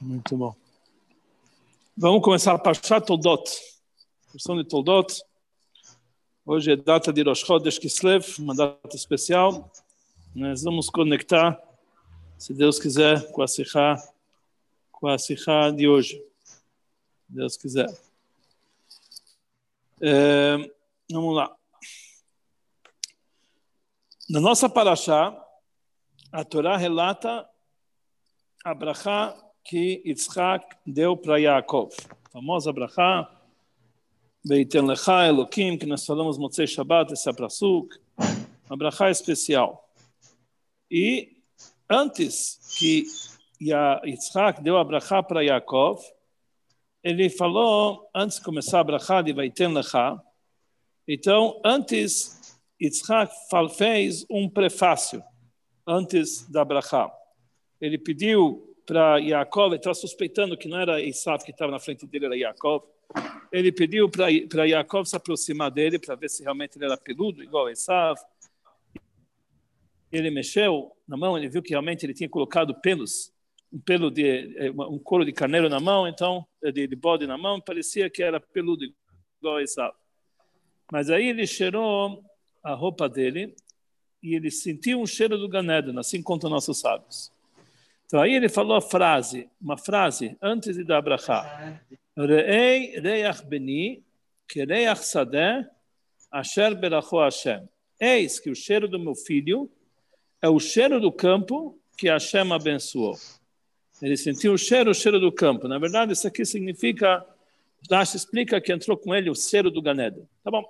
Muito bom. Vamos começar a Parshat Toldot. Versão de Toldot. Hoje é data de Rosh Chodesh Kislev, uma data especial. Nós vamos conectar, se Deus quiser, com a Sikha, com a Sikha de hoje. Se Deus quiser. É, vamos lá. Na nossa Parashá, a Torá relata a brachá que Yitzhak deu para Yaakov. Famosa brachá, Beiten Lecha Elokim, que nós falamos Motzei Shabbat, esse abrasuk, uma brachá especial. E antes que Yitzhak deu a brachá para Yaakov, ele falou, antes de começar a brachá de Beiten Lecha, então, antes, Yitzhak fez um prefácio, antes da brachá. Ele pediu para Yaakov, ele estava suspeitando que não era Isaac que estava na frente dele, era Yaakov. Ele pediu para Yaakov se aproximar dele para ver se realmente ele era peludo, igual a. Ele mexeu na mão, ele viu que realmente ele tinha colocado pelos, um pelo de é, um couro de carneiro na mão, então de, de bode na mão, parecia que era peludo igual a. Mas aí ele cheirou a roupa dele e ele sentiu um cheiro do Ganéden, assim contam nossos sábios. Então aí ele falou a frase, uma frase antes de dar Abraha. Re'ei reach beni, que reach sadeh, asher beracho Hashem. Eis que o cheiro do meu filho é o cheiro do campo que Hashem abençoou. Ele sentiu o cheiro, o cheiro do campo. Na verdade, isso aqui significa, Rashi explica que entrou com ele o cheiro do Ganeda. Tá bom.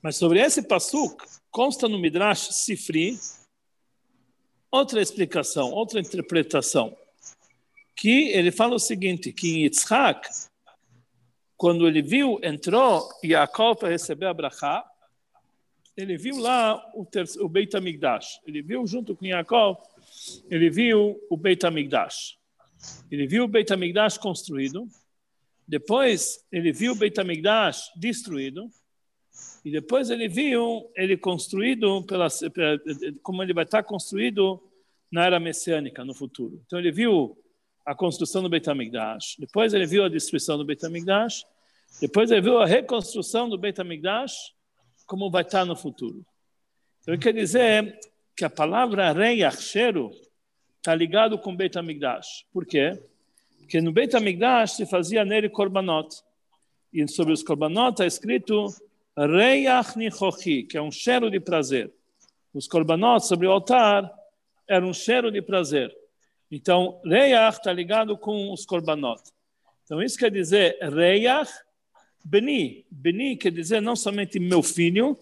Mas sobre esse passuk, consta no Midrash Sifri, outra explicação, outra interpretação, que ele fala o seguinte, que em Yitzhak, quando ele viu, entrou Yaakov para receber a brachá, ele viu lá o, o Beit HaMikdash. Ele viu junto com Yaakov, ele viu o Beit HaMikdash. Ele viu o Beit HaMikdash construído, depois ele viu o Beit HaMikdash destruído, e depois ele viu ele construído pela, como ele vai estar construído na era messiânica no futuro. Então ele viu a construção do Beit HaMikdash, depois ele viu a destruição do Beit HaMikdash, depois ele viu a reconstrução do Beit HaMikdash, como vai estar no futuro. Então quer dizer que a palavra rei cheiro está ligado com Beit HaMikdash. Por quê? Porque no Beit HaMikdash se fazia nele korbanot. E sobre os korbanot está escrito Reiach Nichochi, que é um cheiro de prazer. Os korbanot sobre o altar eram um cheiro de prazer. Então, Reiach está ligado com os korbanot. Então, isso quer dizer Reiach Beni. Beni quer dizer não somente meu filho,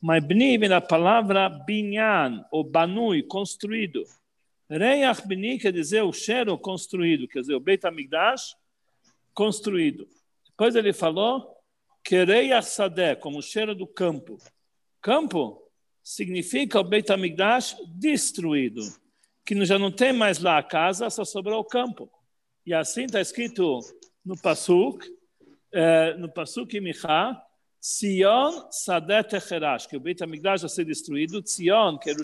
mas Beni vem da palavra binyan, ou banui, construído. Reiach Beni quer dizer o cheiro construído, quer dizer o Beit HaMikdash construído. Depois ele falou Querei Sadeh, como cheiro do campo. Campo significa o Beit HaMikdash destruído, que já não tem mais lá a casa, só sobrou o campo. E assim está escrito no Pasuk, eh, no Pasuk Michá, Sion Sadeh Techerash, que o Beit HaMikdash vai ser destruído, Sion, que é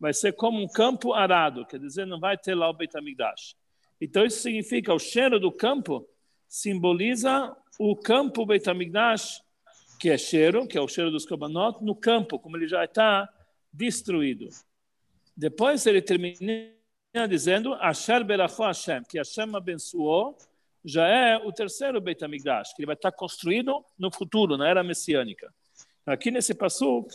vai ser como um campo arado, quer dizer, não vai ter lá o Beit HaMikdash. Então isso significa o cheiro do campo simboliza o campo Beit HaMikdash, que é cheiro, que é o cheiro dos Kobanot, no campo, como ele já está destruído. Depois ele termina dizendo, Asher Beracho Hashem, que Hashem abençoou, já é o terceiro Beit HaMikdash, que ele vai estar construído no futuro, na era messiânica. Aqui nesse passo,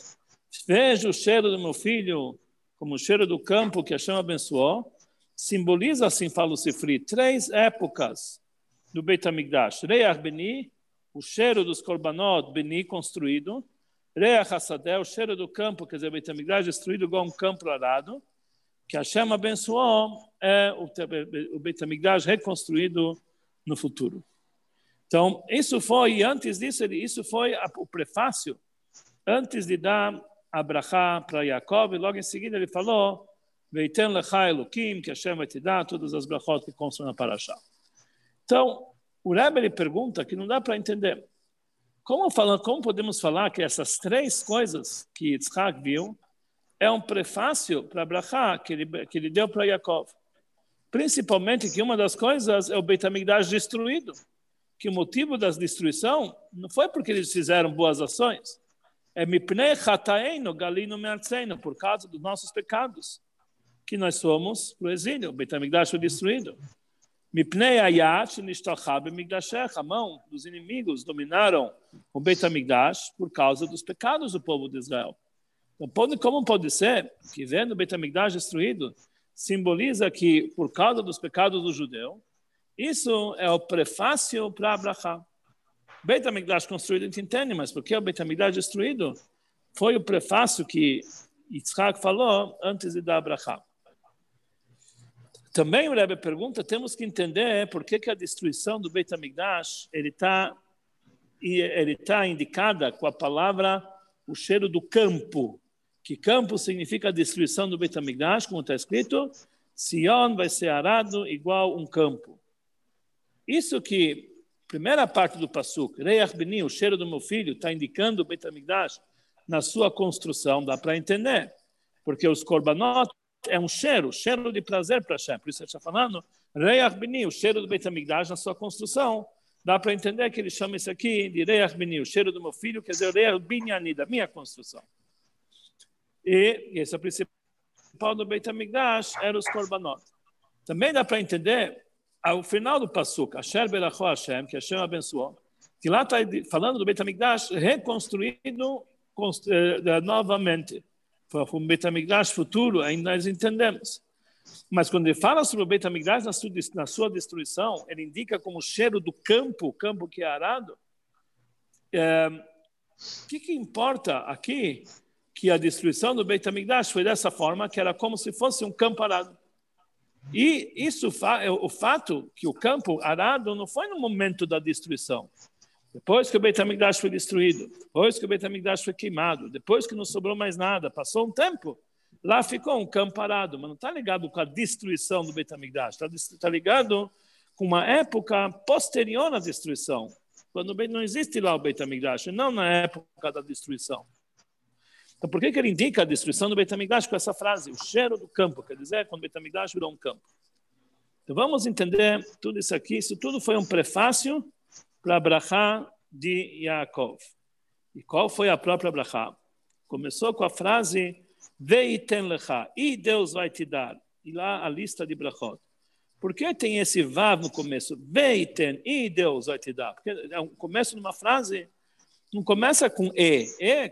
vejo o cheiro do meu filho como o cheiro do campo que Hashem abençoou, simboliza, assim fala o Sifri, três épocas do Beit HaMikdash. Reach Beni, o cheiro dos korbanot Beni construído. Reach Hasadeh, o cheiro do campo, quer dizer, Beit HaMikdash destruído igual um campo arado. Que Hashem abençoou é o, Beit HaMikdash reconstruído no futuro. Então, isso foi, e antes disso, isso foi o prefácio, antes de dar a brachá para Jacob, e logo em seguida ele falou, Veiten lecha Elokim, que Hashem vai te dar todas as brachot que na. Então, o Rebbe ele pergunta que não dá para entender. Como, fala, como podemos falar que essas três coisas que Yitzhak viu é um prefácio para a Brachá que ele, que ele deu para Yaakov? Principalmente que uma das coisas é o Beit destruído. Que o motivo da destruição não foi porque eles fizeram boas ações. É mipnei chataeino galino me'artzeino, por causa dos nossos pecados, que nós somos o exílio. O Beit foi destruído. Mipnei ayat. A mão dos inimigos dominaram o Beit HaMikdash por causa dos pecados do povo de Israel. Então, como pode ser que vendo o Beit HaMikdash destruído, simboliza que, por causa dos pecados do judeu, isso é o prefácio para Abraão. Beit HaMikdash construído, a gente entende, mas porque o Beit HaMikdash destruído foi o prefácio que Yitzhak falou antes de dar Abraão. Também o Rebbe pergunta, temos que entender por que, que a destruição do Beit HaMikdash ele está ele tá indicada com a palavra o cheiro do campo, que campo significa a destruição do Beit HaMikdash, como está escrito, Sion vai ser arado igual um campo. Isso que, primeira parte do Passuk, Reach Beni, o cheiro do meu filho, está indicando o Beit HaMikdash na sua construção, dá para entender. Porque os korbanot é um cheiro, cheiro de prazer para Hashem. Por isso ele está falando, Reach Beni, o cheiro do Beit HaMikdash na sua construção. Dá para entender que ele chama isso aqui de Reach Beni, o cheiro do meu filho, quer dizer, Reach Binyani, da minha construção. E esse é o principal do Beit HaMikdash, era os korbanot. Também dá para entender, ao final do Passuk, Asher Hashem, que Hashem abençoou, que lá está falando do Beit HaMikdash reconstruído eh, novamente um Beit HaMikdash futuro, ainda nós entendemos. Mas quando ele fala sobre o Beit HaMikdash na sua, destruição, ele indica como o cheiro do campo, o campo que é arado. É, o que, que importa aqui que a destruição do Beit foi dessa forma, que era como se fosse um campo arado. E isso, o fato que o campo arado não foi no momento da destruição. Depois que o Beit HaMikdash foi destruído, depois que o Beit HaMikdash foi queimado, depois que não sobrou mais nada, passou um tempo, lá ficou um campo parado, mas não está ligado com a destruição do Beit HaMikdash, está tá ligado com uma época posterior à destruição, quando não existe lá o Beit HaMikdash, não na época da destruição. Então, por que, que ele indica a destruição do Beit HaMikdash com essa frase, o cheiro do campo, quer dizer, quando o Beit HaMikdash virou um campo. Então, vamos entender tudo isso aqui, isso tudo foi um prefácio para a Brachá de Yaakov. E qual foi a própria Brachá? Começou com a frase Veiten lecha, e Deus vai te dar. E lá a lista de brachot. Por que tem esse vav no começo? Veiten, e Deus vai te dar. Porque é um começo de uma frase, não começa com e. E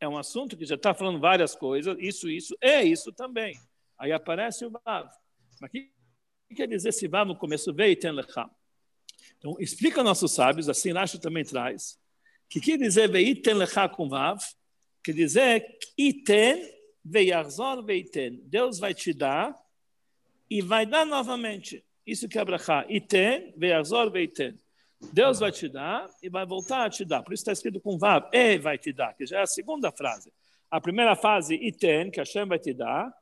é um assunto que já está falando várias coisas, isso, isso, é isso também. Aí aparece o vav. Mas o que quer dizer esse vav no começo? Veiten lecha. Então, explica nossos sábios, assim Rashi também traz, que quer dizer veiten lecha com vav, quer dizer iten veyarzor veiten. Deus vai te dar e vai dar novamente. Isso que é brachá. Iten veyarzor veiten. Deus vai te dar e vai voltar a te dar. Por isso está escrito com vav, e vai te dar, que já é a segunda frase. A primeira frase, iten, que Hashem vai te dar,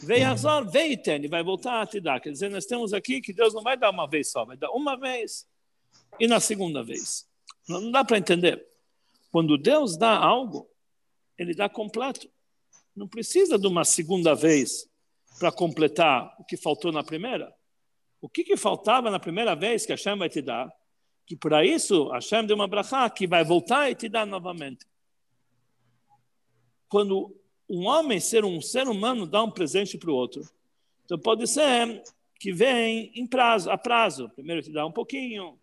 Veazor, veiten, e vai voltar a te dar. Quer dizer, nós temos aqui que Deus não vai dar uma vez só, vai dar uma vez e na segunda vez. Não dá para entender. Quando Deus dá algo, ele dá completo. Não precisa de uma segunda vez para completar o que faltou na primeira. O que, que faltava na primeira vez que Hashem vai te dar? Que para isso Hashem deu uma brachá que vai voltar e te dar novamente. Quando um homem, ser um ser humano, dá um presente para o outro, então pode ser que vem em prazo, a prazo. Primeiro te dá um pouquinho,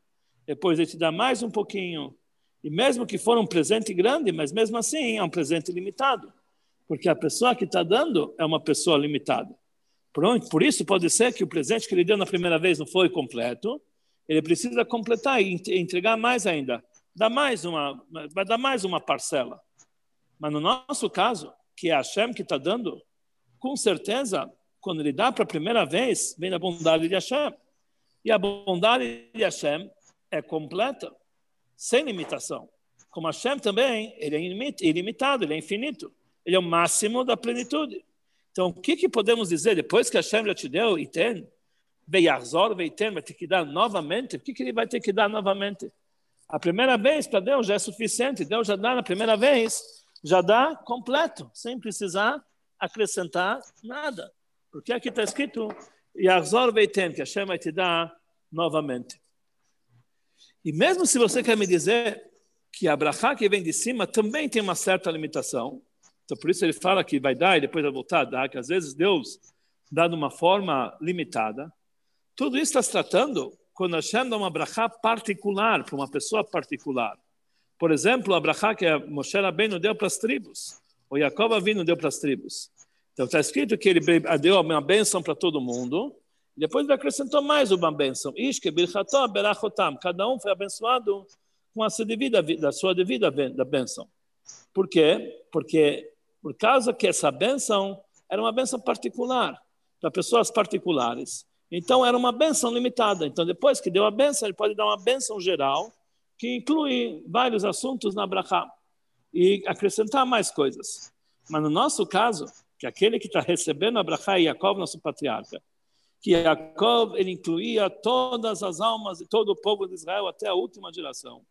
depois ele te dá mais um pouquinho. E mesmo que for um presente grande, mas mesmo assim é um presente limitado. Porque a pessoa que está dando é uma pessoa limitada. Por isso pode ser que o presente que ele deu na primeira vez não foi completo. Ele precisa completar e entregar mais ainda. Dá mais uma, vai dar mais uma parcela. Mas no nosso caso, que é Hashem que está dando, com certeza, quando ele dá para a primeira vez, vem a bondade de Hashem. E a bondade de Hashem é completa, sem limitação. Como Hashem também, ele é ilimitado, ele é infinito. Ele é o máximo da plenitude. Então, o que, que podemos dizer depois que Hashem já te deu e tem? Beyarzor, Veiten, vai ter que dar novamente. O que, que ele vai ter que dar novamente? A primeira vez para Deus já é suficiente. Deus já dá na primeira vez, já dá completo, sem precisar acrescentar nada. Porque aqui está escrito Arzor Veitem, que Hashem vai te dar novamente. E mesmo se você quer me dizer que a brachá que vem de cima também tem uma certa limitação, então por isso ele fala que vai dar e depois vai voltar a dar, que às vezes Deus dá de uma forma limitada. Tudo isso está se tratando quando Hashem dá uma brachá particular para uma pessoa particular. Por exemplo, a brachá que a Moshe Rabbeinu deu para as tribos, o Jacob Avinu deu para as tribos. Então está escrito que ele deu uma bênção para todo mundo, depois ele acrescentou mais uma bênção. Ishke bircható berachotam. Cada um foi abençoado com a sua devida, da sua devida da bênção. Por quê? Porque por causa que essa bênção era uma bênção particular, para pessoas particulares. Então era uma bênção limitada. Então depois que deu a bênção, ele pode dar uma bênção geral, que inclui vários assuntos na brachá e acrescentar mais coisas. Mas no nosso caso, que aquele que está recebendo a brachá é Yaakov, nosso patriarca, que Yaakov ele incluía todas as almas e todo o povo de Israel até a última geração.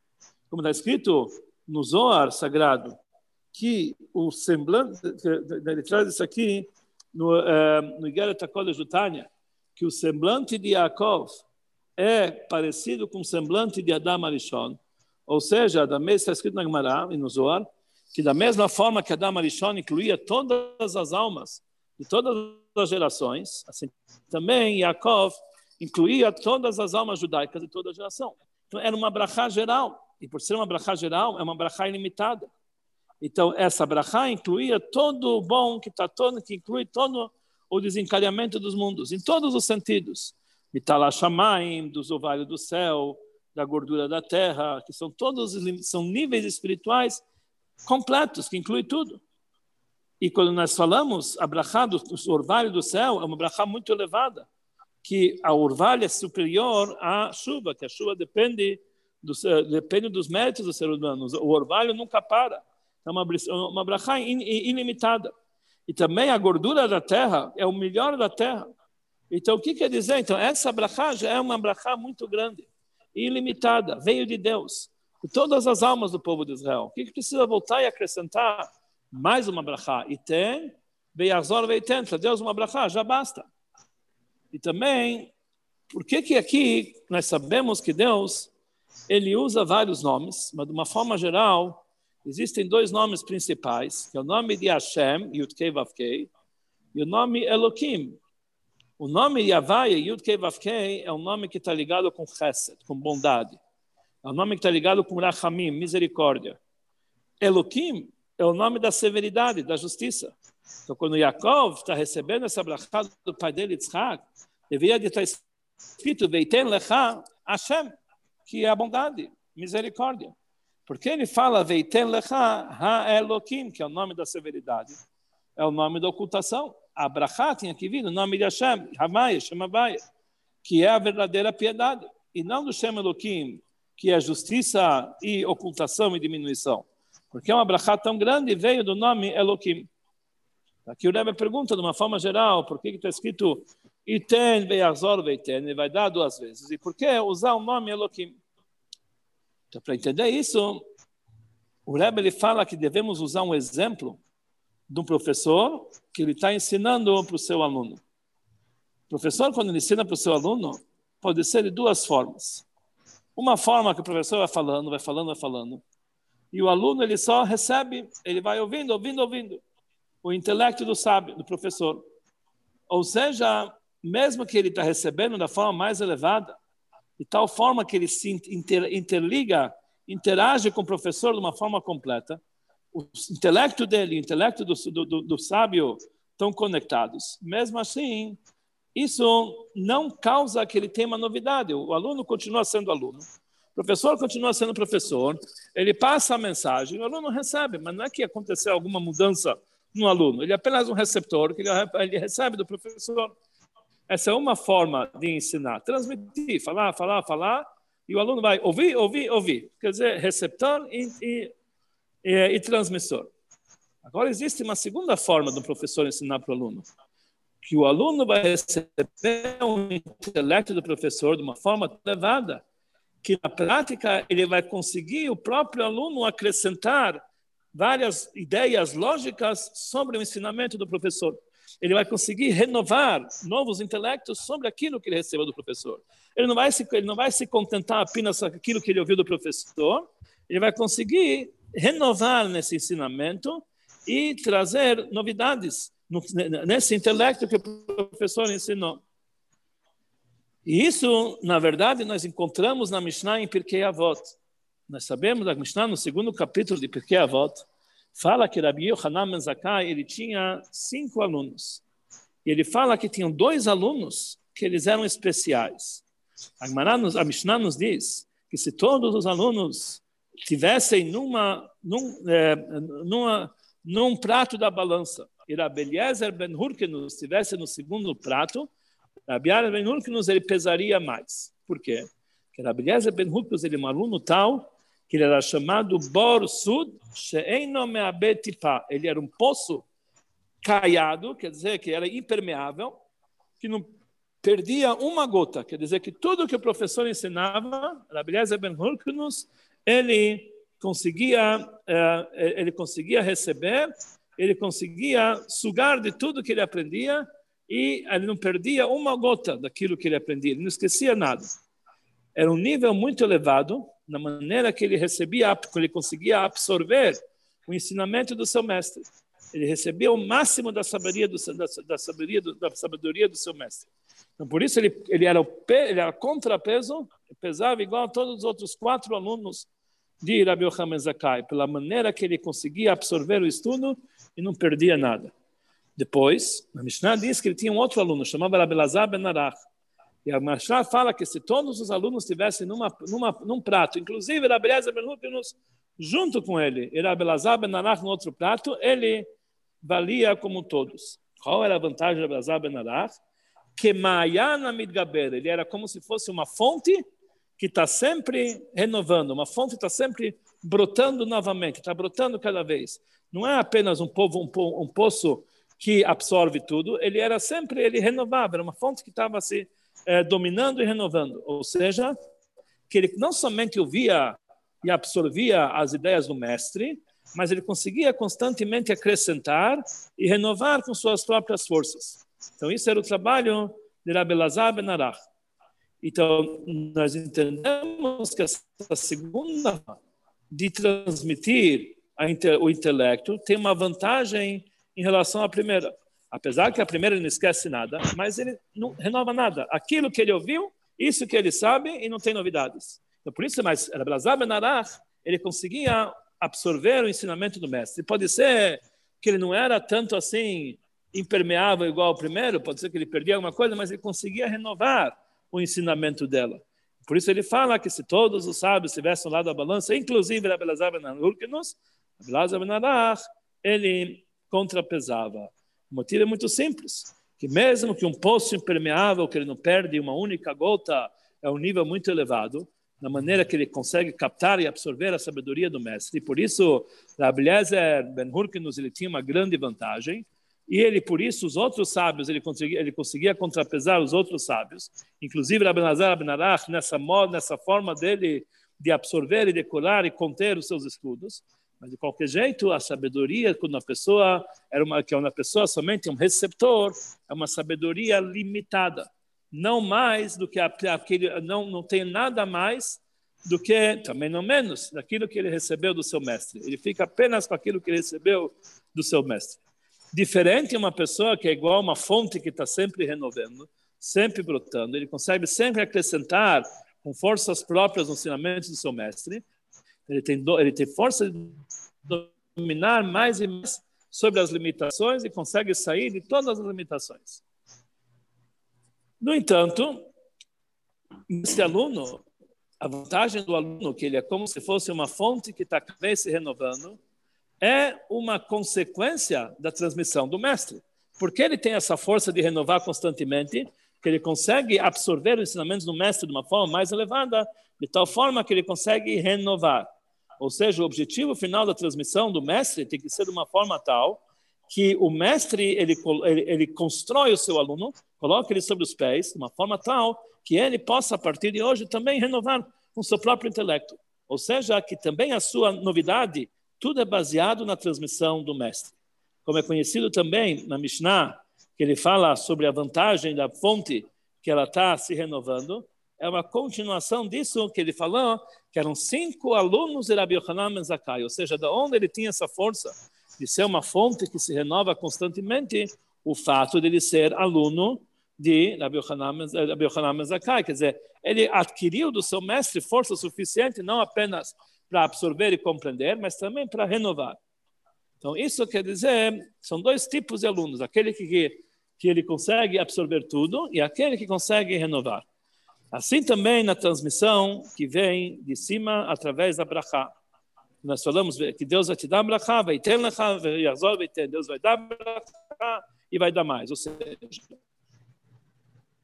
Como está escrito no Zohar sagrado, que o semblante, ele traz isso aqui no, uh, no Igeret HaKodesh Jutanya, que o semblante de Yaakov é parecido com o semblante de Adam Arishon, ou seja, da mesma está escrito na Gemara e no Zohar, que da mesma forma que Adam Arishon incluía todas as almas de todas as gerações, assim também Yaakov incluía todas as almas judaicas de toda a geração. Então era uma brachá geral, e por ser uma brachá geral, é uma brachá ilimitada. Então essa brachá incluía todo o bom que está todo, que inclui todo o desencadeamento dos mundos, em todos os sentidos. Mitalashamaim, dos ovários do céu, da gordura da terra, que são todos são níveis espirituais completos, que inclui tudo. E quando nós falamos a brachá do, do orvalho do céu, é uma brachá muito elevada, que a orvalho é superior à chuva, que a chuva depende, do, depende dos méritos dos seres humanos. O orvalho nunca para. É uma, uma brachá ilimitada. E também a gordura da terra é o melhor da terra. Então, o que quer dizer? Então, essa brachá já é uma brachá muito grande, ilimitada, veio de Deus. E todas as almas do povo de Israel. O que precisa voltar e acrescentar? Mais uma brachá. E tem, Beyazor Veitenta, Deus uma brachá, já basta. E também, por que que aqui nós sabemos que Deus, ele usa vários nomes, mas de uma forma geral, existem dois nomes principais, que é o nome de Hashem, Yudkei Vavkei, e o nome Elohim. O nome Yavaya, Yudkei Vavkei, é um nome que está ligado com Chesed, com bondade. É um nome que está ligado com Rachamim, misericórdia. Elohim é o nome da severidade, da justiça. Então, quando Yaakov está recebendo essa brachá do pai dele, Yitzhak, deveria estar escrito Veiten Lecha Hashem, que é a bondade, misericórdia. Porque ele fala Veiten lecha ha-elokim, que é o nome da severidade, é o nome da ocultação. Abrahá tinha que vir o nome de Hashem, Hamaya, Shemabaya, que é a verdadeira piedade, e não do Shem Elokim, que é justiça e ocultação e diminuição. Porque é uma brachá tão grande veio do nome Elokim. Aqui o Rebbe pergunta de uma forma geral, por que está escrito Iten ve'azor ve'iten, ele vai dar duas vezes. E por que usar o nome Elokim? Então, para entender isso, o Rebbe ele fala que devemos usar um exemplo de um professor que ele está ensinando para o seu aluno. O professor, quando ele ensina para o seu aluno, pode ser de duas formas. Uma forma que o professor vai falando, vai falando, vai falando, e o aluno ele só recebe, ele vai ouvindo, ouvindo, ouvindo o intelecto do sábio, do professor. Ou seja, mesmo que ele está recebendo da forma mais elevada, de tal forma que ele se inter, interliga, interage com o professor de uma forma completa. O intelecto dele o intelecto do, do, do sábio estão conectados. Mesmo assim, isso não causa que ele tenha uma novidade. O aluno continua sendo aluno. O professor continua sendo professor. Ele passa a mensagem, o aluno recebe, mas não é que aconteceu alguma mudança no aluno. Ele é apenas um receptor que ele recebe do professor. Essa é uma forma de ensinar, transmitir, falar, falar, falar, e o aluno vai ouvir, ouvir, ouvir. Quer dizer, receptor e, e, e, e transmissor. Agora, existe uma segunda forma do professor ensinar para o aluno, que o aluno vai receber o intelecto do professor de uma forma elevada, que na prática ele vai conseguir o próprio aluno acrescentar várias ideias lógicas sobre o ensinamento do professor. ele vai conseguir renovar novos intelectos sobre aquilo que ele recebeu do professor. Ele não vai se, ele não vai se contentar apenas com aquilo que ele ouviu do professor, ele vai conseguir renovar nesse ensinamento e trazer novidades nesse intelecto que o professor ensinou. E isso, na verdade, nós encontramos na Mishnah em Pirkei Avot. Nós sabemos da Mishnah, no segundo capítulo de Pirkei Avot, fala que Rabbi Yohanan Ben Zakkai, ele tinha cinco alunos. E ele fala que tinham dois alunos que eles eram especiais. A, a Mishnah nos diz que se todos os alunos tivessem numa, num, é, numa, num prato da balança, e Rabbi Eliezer Ben Hurkenus estivesse no segundo prato, Eliezer Ben Hurkenus ele pesaria mais. Por quê? Porque Eliezer Ben Hurkenus ele é um aluno tal que ele era chamado Bor Sud. Ele era um poço caiado, quer dizer que era impermeável, que não perdia uma gota. Quer dizer que tudo que o professor ensinava, Eliezer Ben Hurkenus, ele conseguia, eh, ele conseguia receber, ele conseguia sugar de tudo que ele aprendia e ele não perdia uma gota daquilo que ele aprendia, ele não esquecia nada. Era um nível muito elevado na maneira que ele recebia, que ele conseguia absorver o ensinamento do seu mestre. Ele recebia o máximo da sabedoria do, da, da sabedoria do, da sabedoria do seu mestre. Então, por isso, ele, ele, era, o, ele era contrapeso, pesava igual a todos os outros quatro alunos de Rabi Yochanan Zakai, pela maneira que ele conseguia absorver o estudo e não perdia nada. Depois, a Mishnah diz que ele tinha um outro aluno, chamava Rabelazar Ben Arach. E a Mishnah fala que se todos os alunos estivessem numa, numa, num prato, inclusive Rabelazar Ben junto com ele, e Rabelazar Ben Arach no outro prato, ele valia como todos. Qual era a vantagem de Rabelazar Ben Arach? Que Mayana Midgaber, ele era como se fosse uma fonte que está sempre renovando, uma fonte está sempre brotando novamente, está brotando cada vez. Não é apenas um, povo, um, po, um poço que absorve tudo, ele era sempre, ele renovava, era uma fonte que estava se eh, dominando e renovando. Ou seja, que ele não somente ouvia e absorvia as ideias do mestre, mas ele conseguia constantemente acrescentar e renovar com suas próprias forças. Então, isso era o trabalho de Ben Arach. Então, nós entendemos que essa segunda de transmitir o intelecto tem uma vantagem em relação à primeira. Apesar que a primeira não esquece nada, mas ele não renova nada. Aquilo que ele ouviu, isso que ele sabe e não tem novidades. Então, por isso, mas Rabelazar Ben Arach, ele conseguia absorver o ensinamento do mestre. Pode ser que ele não era tanto assim impermeável igual ao primeiro, pode ser que ele perdia alguma coisa, mas ele conseguia renovar o ensinamento dela. Por isso ele fala que se todos os sábios estivessem lá da balança, inclusive Rabelazar ben Urkenos, Rabelazar ele contrapesava. O motivo é muito simples, que mesmo que um poço impermeável, que ele não perde uma única gota, é um nível muito elevado, na maneira que ele consegue captar e absorver a sabedoria do mestre. E por isso, Rabelazar ben Urkenos, ele tinha uma grande vantagem, e ele, por isso, os outros sábios, ele conseguia, ele conseguia contrapesar os outros sábios, inclusive Rabbi Nazar Abinarach, nessa, nessa forma dele de absorver e decorar e conter os seus estudos. Mas, de qualquer jeito, a sabedoria, quando a pessoa era uma, que é uma pessoa somente um receptor, é uma sabedoria limitada. Não mais do que aquele, não, não tem nada mais do que, também não menos, daquilo que ele recebeu do seu mestre. Ele fica apenas com aquilo que ele recebeu do seu mestre. Diferente uma pessoa que é igual a uma fonte que está sempre renovando, sempre brotando, ele consegue sempre acrescentar com forças próprias os ensinamentos do seu mestre, ele tem, ele tem força de dominar mais e mais sobre as limitações e consegue sair de todas as limitações. No entanto, esse aluno, a vantagem do aluno, que ele é como se fosse uma fonte que está se renovando, é uma consequência da transmissão do mestre. Porque ele tem essa força de renovar constantemente, que ele consegue absorver os ensinamentos do mestre de uma forma mais elevada, de tal forma que ele consegue renovar. Ou seja, o objetivo final da transmissão do mestre tem que ser de uma forma tal que o mestre ele, ele, ele constrói o seu aluno, coloca ele sobre os pés, de uma forma tal que ele possa, a partir de hoje, também renovar com seu próprio intelecto. Ou seja, que também a sua novidade tudo é baseado na transmissão do mestre. Como é conhecido também na Mishnah, que ele fala sobre a vantagem da fonte que ela está se renovando, é uma continuação disso que ele falou, que eram cinco alunos de Rabbi Yochanan Menzakai, ou seja, da onde ele tinha essa força de ser uma fonte que se renova constantemente, o fato de ele ser aluno de Rabbi Yochanan Menzakai, quer dizer, ele adquiriu do seu mestre força suficiente não apenas para absorver e compreender, mas também para renovar. Então, isso quer dizer, são dois tipos de alunos, aquele que, que ele consegue absorver tudo e aquele que consegue renovar. Assim também na transmissão que vem de cima através da brachá. Nós falamos que Deus vai te dar brachá, vai ter brachá, vai ter, Deus vai dar brachá e vai dar mais. Ou seja,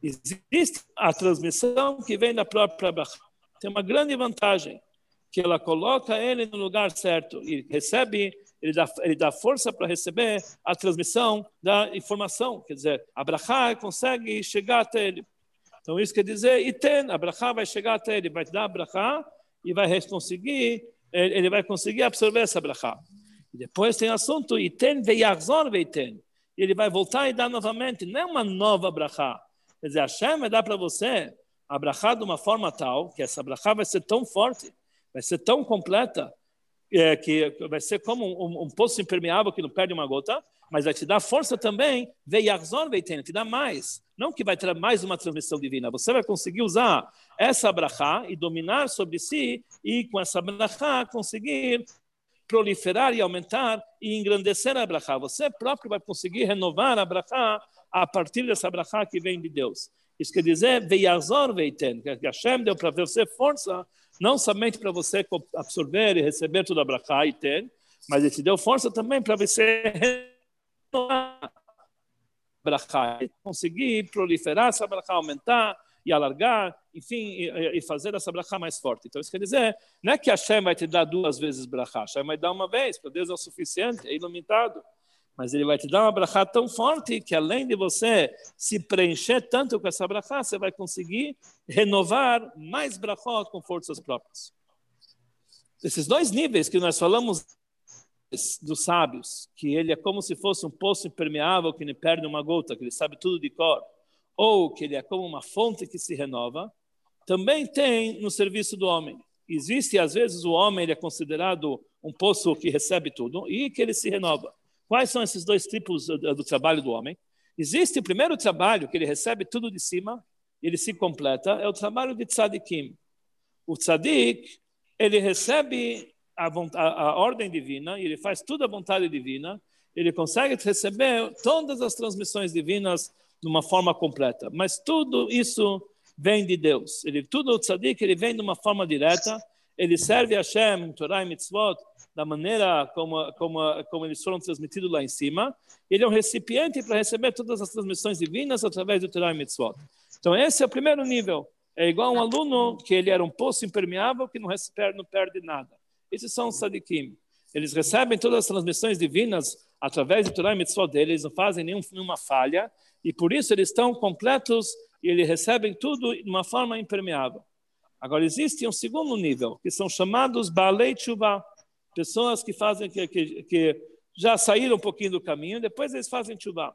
existe a transmissão que vem da própria brachá. Tem uma grande vantagem, que ela coloca ele no lugar certo e recebe, ele dá, ele dá força para receber a transmissão da informação. Quer dizer, a brachá consegue chegar até ele. Então, isso quer dizer, Iten, a brachá vai chegar até ele, vai te dar a brachá e vai conseguir, ele vai conseguir absorver essa brachá. E depois tem o assunto, Iten veiachzor veiten. Ele vai voltar e dar novamente, não é uma nova brachá. Quer dizer, Hashem vai dar para você a brachá de uma forma tal, que essa brachá vai ser tão forte, vai ser tão completa, é, que vai ser como um, um, poço impermeável que não perde uma gota, mas vai te dar força também, veiachzor veiten, te dá mais não que vai ter mais uma transmissão divina, você vai conseguir usar essa brachá e dominar sobre si, e com essa brachá conseguir proliferar e aumentar e engrandecer a brachá. Você próprio vai conseguir renovar a brachá a partir dessa brachá que vem de Deus. Isso quer dizer, veiazor veiten, que Hashem deu para você força, não somente para você absorver e receber toda a brachá e ter, mas ele te deu força também para você renovar brachá, conseguir proliferar essa brachá, aumentar e alargar, enfim, e, e, fazer essa brachá mais forte. Então, isso quer dizer, não é que Hashem vai te dar duas vezes brachá, Hashem vai dar uma vez, para Deus é o suficiente, é ilimitado. Mas ele vai te dar uma brachá tão forte que além de você se preencher tanto com essa brachá, você vai conseguir renovar mais brachá com forças próprias. Esses dois níveis que nós falamos dos sábios, que ele é como se fosse um poço impermeável que não perde uma gota, que ele sabe tudo de cor, ou que ele é como uma fonte que se renova, também tem no serviço do homem. Existe, às vezes, o homem ele é considerado um poço que recebe tudo e que ele se renova. Quais são esses dois tipos do trabalho do homem? Existe o primeiro trabalho, que ele recebe tudo de cima, ele se completa, é o trabalho de tzadikim. O tzadik, ele recebe a, a, a ordem divina, ele faz tudo a vontade divina, ele consegue receber todas as transmissões divinas de uma forma completa. Mas tudo isso vem de Deus. Ele, tudo o tzadik, ele vem de uma forma direta, ele serve a Hashem, Torah e Mitzvot, da maneira como, como, como eles foram transmitidos lá em cima. Ele é um recipiente para receber todas as transmissões divinas através do Torah e Mitzvot. Então, esse é o primeiro nível. É igual um aluno que ele era um poço impermeável que não, recebe, não perde nada. Esses são os sadikim. Eles recebem todas as transmissões divinas através do Torah e Mitzvot deles, eles não fazem nenhuma falha, e por isso eles estão completos e eles recebem tudo de uma forma impermeável. Agora, existe um segundo nível, que são chamados Baalei Tshuva, pessoas que fazem, que, que, que, já saíram um pouquinho do caminho, depois eles fazem Tshuva.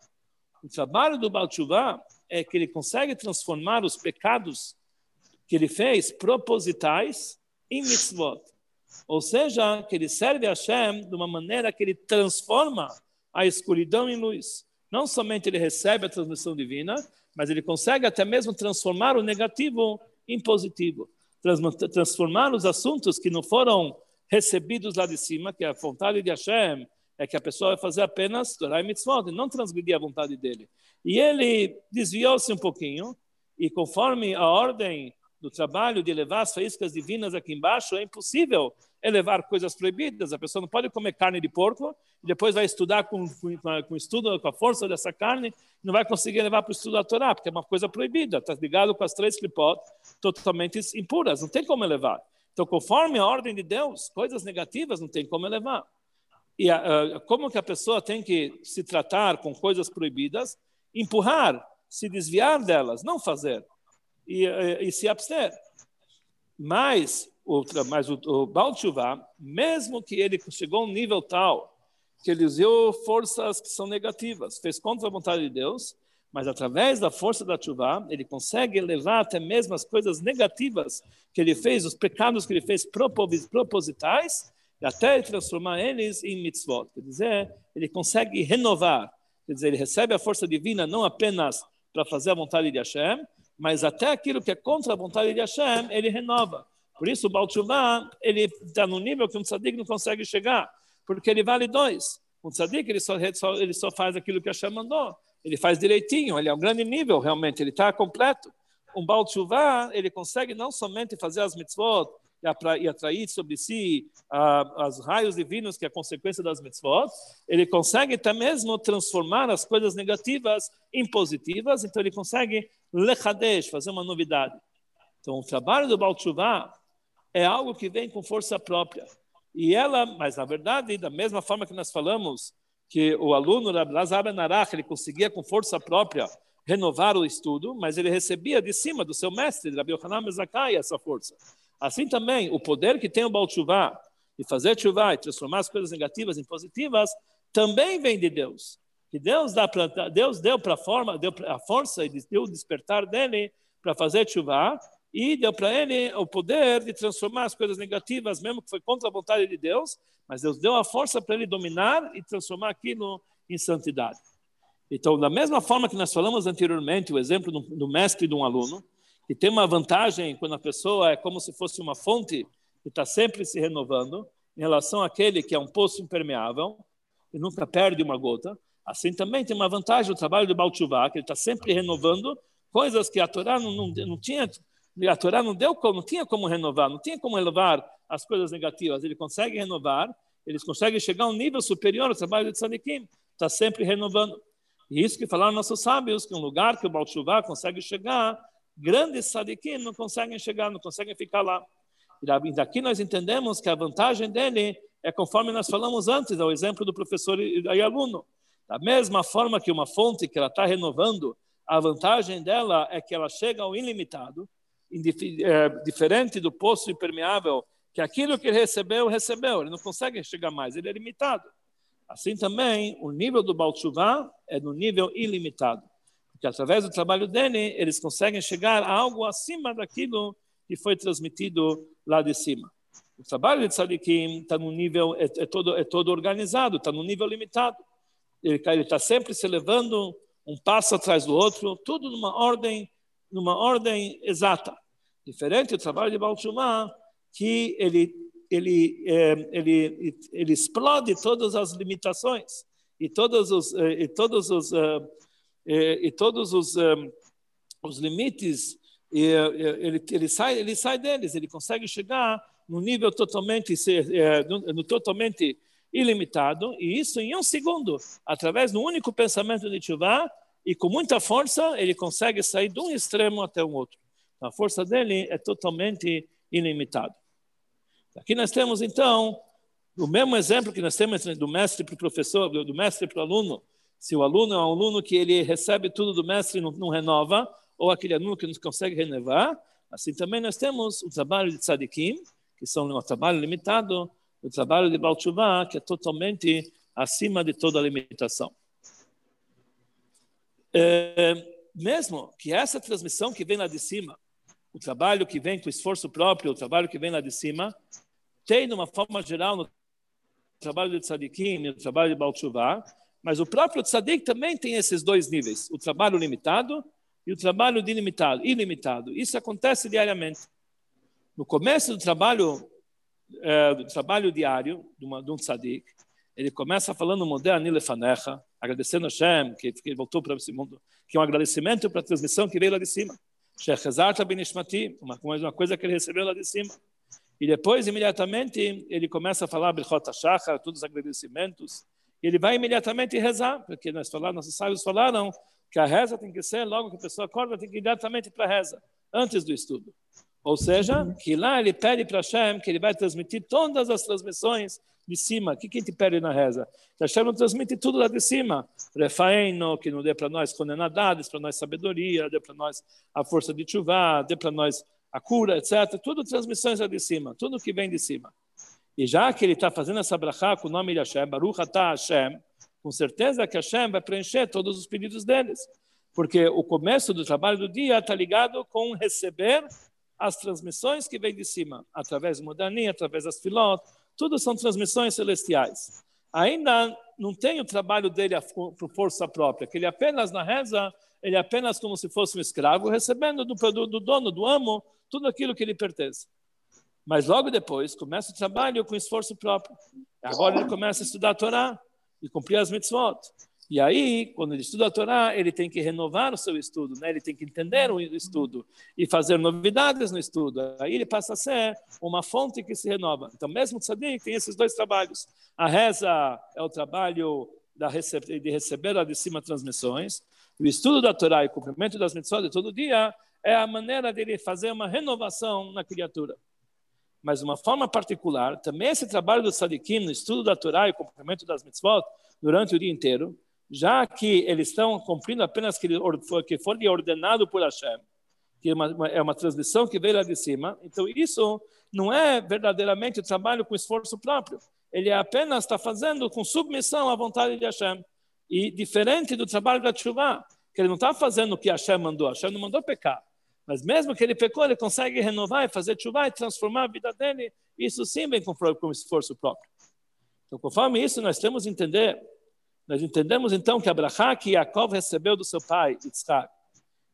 O trabalho do Baal Tshuva é que ele consegue transformar os pecados que ele fez propositais em mitzvot. Ou seja, que ele serve a Hashem de uma maneira que ele transforma a escuridão em luz. Não somente ele recebe a transmissão divina, mas ele consegue até mesmo transformar o negativo em positivo. Transformar os assuntos que não foram recebidos lá de cima, que é a vontade de Hashem, é que a pessoa vai fazer apenas Torah e Mitzvot, não transgredir a vontade dele. E ele desviou-se um pouquinho, e conforme a ordem do trabalho de elevar as faíscas divinas aqui embaixo, é impossível elevar coisas proibidas. A pessoa não pode comer carne de porco e depois vai estudar com, com, com estudo, com a força dessa carne, não vai conseguir levar para o estudo da Torá, porque é uma coisa proibida, está ligado com as três clipot totalmente impuras, não tem como elevar. Então, conforme a ordem de Deus, coisas negativas não tem como elevar. E uh, como que a pessoa tem que se tratar com coisas proibidas? Empurrar, se desviar delas, não fazer e, e, se abster. Mas o, mas o, o Baal Tshuva, mesmo que ele chegou a um nível tal que ele usou forças que são negativas, fez contra a vontade de Deus, mas através da força da chuva, ele consegue elevar até mesmo as coisas negativas que ele fez, os pecados que ele fez propositais, e até transformar eles em mitzvot. Quer dizer, ele consegue renovar, quer dizer, ele recebe a força divina não apenas para fazer a vontade de Hashem, mas até aquilo que é contra a vontade de Hashem, ele renova. Por isso, o Baal Tshuva, ele está no nível que um tzadik não consegue chegar, porque ele vale dois. Um tzadik, ele só, ele só faz aquilo que Hashem mandou ele faz direitinho, ele é um grande nível realmente, ele está completo. Um Baal Tshuva, ele consegue não somente fazer as mitzvot e atrair sobre si os raios divinos, que é a consequência das mitzvot, ele consegue até mesmo transformar as coisas negativas em positivas, então ele consegue lechadesh, fazer uma novidade. Então, o trabalho do Baal é algo que vem com força própria. E ela, mas na verdade, da mesma forma que nós falamos que o aluno Rabbi Lazar Ben Arach, ele conseguia com força própria renovar o estudo, mas ele recebia de cima do seu mestre, Rabbi Yohanan Mezakai, essa força. Assim também, o poder que tem o Baal de fazer Tshuva e transformar as coisas negativas em positivas, também vem de Deus. Que Deus, dá pra, Deus deu para a forma, deu a força e deu o despertar dele para fazer Tshuva, e deu para ele o poder de transformar as coisas negativas, mesmo que foi contra a vontade de Deus, mas Deus deu a força para ele dominar e transformar aquilo em santidade. Então, da mesma forma que nós falamos anteriormente, o exemplo do, do mestre e de um aluno, que tem uma vantagem quando a pessoa é como se fosse uma fonte que está sempre se renovando, em relação àquele que é um poço impermeável, e nunca perde uma gota, assim também tem uma vantagem o trabalho do Baal que ele está sempre renovando coisas que a Torá não, não, não tinha a Torá não deu como, não tinha como renovar, não tinha como renovar as coisas negativas. Ele consegue renovar, eles conseguem chegar a um nível superior ao trabalho de Tzadikim, está sempre renovando. E isso que falaram nossos sábios, que um lugar que o Baal Shuvah consegue chegar, grandes Tzadikim não conseguem chegar, não conseguem ficar lá. E daqui nós entendemos que a vantagem dele é conforme nós falamos antes, é o exemplo do professor e aluno. Da mesma forma que uma fonte que ela está renovando, a vantagem dela é que ela chega ao ilimitado, é, diferente do poço impermeável, que aquilo que ele recebeu, recebeu, ele não consegue chegar mais, ele é limitado. Assim também, o nível do Baal é no nível ilimitado, porque através do trabalho dele, eles conseguem chegar a algo acima daquilo que foi transmitido lá de cima. O trabalho de Tzadikim está no nível, é, é, todo, é todo organizado, está no nível limitado. Ele está sempre se levando um passo atrás do outro, tudo numa ordem numa ordem exata. Diferente do trabalho de Baal que ele, ele, é, ele, ele explode todas as limitações e todos os, eh, e todos os, uh, e, todos os, os limites, ele, ele, sai, ele sai deles, ele consegue chegar no nível totalmente, no totalmente ilimitado, e isso em um segundo, através do único pensamento de Tshuva, e com muita força ele consegue sair de um extremo até o outro. A força dele é totalmente ilimitada. Aqui nós temos então o mesmo exemplo que nós temos do mestre para o professor, do mestre para o aluno. Se o aluno é um aluno que ele recebe tudo do mestre e não, não renova, ou aquele aluno que não consegue renovar, assim também nós temos o trabalho de tzadikim, que são um trabalho limitado, o trabalho de Baal que é totalmente acima de toda a limitação. É, mesmo que essa transmissão que vem lá de cima, o trabalho que vem com esforço próprio, o trabalho que vem lá de cima, tem, de uma forma geral, no trabalho de tzadikim e no trabalho de Baal mas o próprio tzadik também tem esses dois níveis, o trabalho limitado e o trabalho ilimitado. ilimitado. Isso acontece diariamente. No começo do trabalho, é, do trabalho diário de, uma, de um tzadik, ele começa falando Modéani Lefanecha, agradecendo a Hashem, que, que voltou para esse mundo, que é um agradecimento para a transmissão que veio lá de cima. Uma, uma coisa que ele recebeu lá de cima. E depois, imediatamente, ele começa a falar Birchot HaShachar, todos os agradecimentos, ele vai imediatamente rezar, porque nós falamos, nossos sábios falaram que a reza tem que ser, logo que a pessoa acorda, tem que ir diretamente para a reza, antes do estudo. Ou seja, que lá ele pede para Hashem que ele vai transmitir todas as transmissões de cima. O que, que a gente pede na reza? Que Hashem transmite tudo lá de cima. Refaeno, que não dê para nós condenadades, para nós sabedoria, dê para nós a força de chuva, dê para nós a cura, etc. Tudo transmissões lá de cima, tudo que vem de cima. E já que ele está fazendo essa brachá com o nome de Hashem, Baruch Atah Hashem, com certeza que Hashem vai preencher todos os pedidos deles. Porque o começo do trabalho do dia está ligado com receber as transmissões que vêm de cima, através do Modani, através das filot, tudo são transmissões celestiais. Ainda não tem o trabalho dele por força própria, que ele apenas na reza, ele apenas como se fosse um escravo, recebendo do, do, do dono, do amo, tudo aquilo que lhe pertence. Mas logo depois começa o trabalho com esforço próprio. Agora ele começa a estudar a Torá e cumprir as mitzvot. E aí, quando ele estuda a Torá, ele tem que renovar o seu estudo, né? ele tem que entender o estudo e fazer novidades no estudo. Aí ele passa a ser uma fonte que se renova. Então, mesmo o tzadik tem esses dois trabalhos. A reza é o trabalho de receber lá de cima transmissões. O estudo da Torá e o cumprimento das mitzvot de todo dia é a maneira dele fazer uma renovação na criatura. Mas, de uma forma particular, também esse trabalho do tzadikim no estudo da Torá e o cumprimento das mitzvot durante o dia inteiro, já que eles estão cumprindo apenas que, que foi ordenado por Hashem, que é uma, é uma transmissão que veio lá de cima, então isso não é verdadeiramente trabalho com esforço próprio. Ele apenas está fazendo com submissão à vontade de Hashem. E diferente do trabalho da chuva, que ele não está fazendo o que Hashem mandou, Hashem não mandou pecar. Mas mesmo que ele pecou, ele consegue renovar e fazer chuva e transformar a vida dele. Isso sim vem com, com esforço próprio. Então, conforme isso, nós temos que entender nós entendemos então que Abraha que Yaakov recebeu do seu pai, Yitzhak,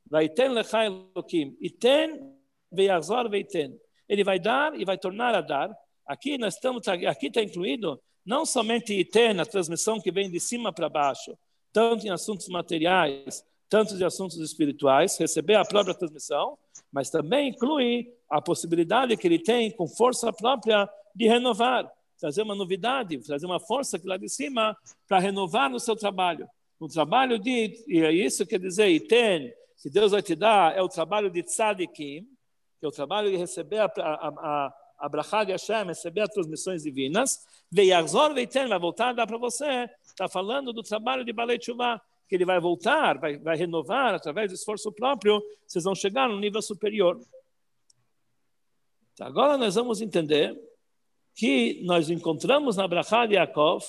vai ter lechai Elohim, e tem veiazor veiten. Ele vai dar e vai tornar a dar. Aqui nós estamos, aqui está incluído não somente iten, a transmissão que vem de cima para baixo, tanto em assuntos materiais, tanto em assuntos espirituais, receber a própria transmissão, mas também inclui a possibilidade que ele tem com força própria de renovar trazer uma novidade, trazer uma força lá de cima para renovar no seu trabalho. O trabalho de, e é isso quer dizer, tem, que Deus vai te dar, é o trabalho de tzadikim, que é o trabalho de receber a, a, a, a de Hashem, receber as transmissões divinas, veiazor veiten, vai voltar a dar para você, está falando do trabalho de Balei Tshuva, que ele vai voltar, vai, vai renovar através do esforço próprio, vocês vão chegar no nível superior. Então, agora nós vamos entender que nós encontramos na Brachá de Yaakov,